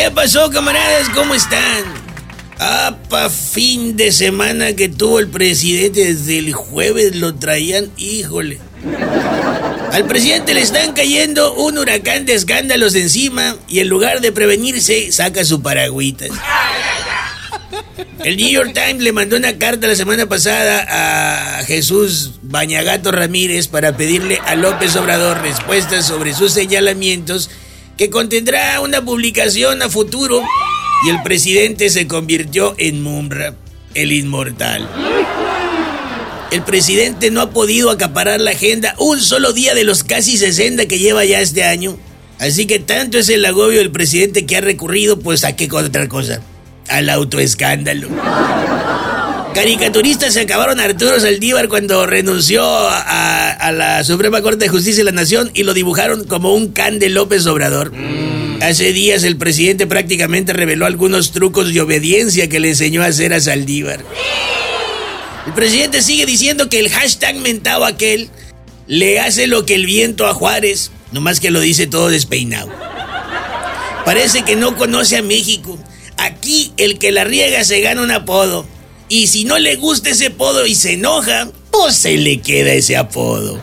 ¿Qué pasó, camaradas? ¿Cómo están? Ah, fin de semana que tuvo el presidente desde el jueves lo traían, híjole. Al presidente le están cayendo un huracán de escándalos encima y en lugar de prevenirse saca su paragüitas. El New York Times le mandó una carta la semana pasada a Jesús Bañagato Ramírez para pedirle a López Obrador respuestas sobre sus señalamientos que contendrá una publicación a futuro y el presidente se convirtió en Mumra, el inmortal. El presidente no ha podido acaparar la agenda un solo día de los casi 60 que lleva ya este año. Así que tanto es el agobio del presidente que ha recurrido, pues a qué otra cosa, al autoescándalo. Caricaturistas se acabaron Arturo Saldívar cuando renunció a, a, la Suprema Corte de Justicia de la Nación y lo dibujaron como un can de López Obrador. Hace días el presidente prácticamente reveló algunos trucos de obediencia que le enseñó a hacer a Saldívar. El presidente sigue diciendo que el hashtag mentado aquel le hace lo que el viento a Juárez, nomás que lo dice todo despeinado. Parece que no conoce a México. Aquí el que la riega se gana un apodo. Y si no le gusta ese apodo y se enoja, pues se le queda ese apodo.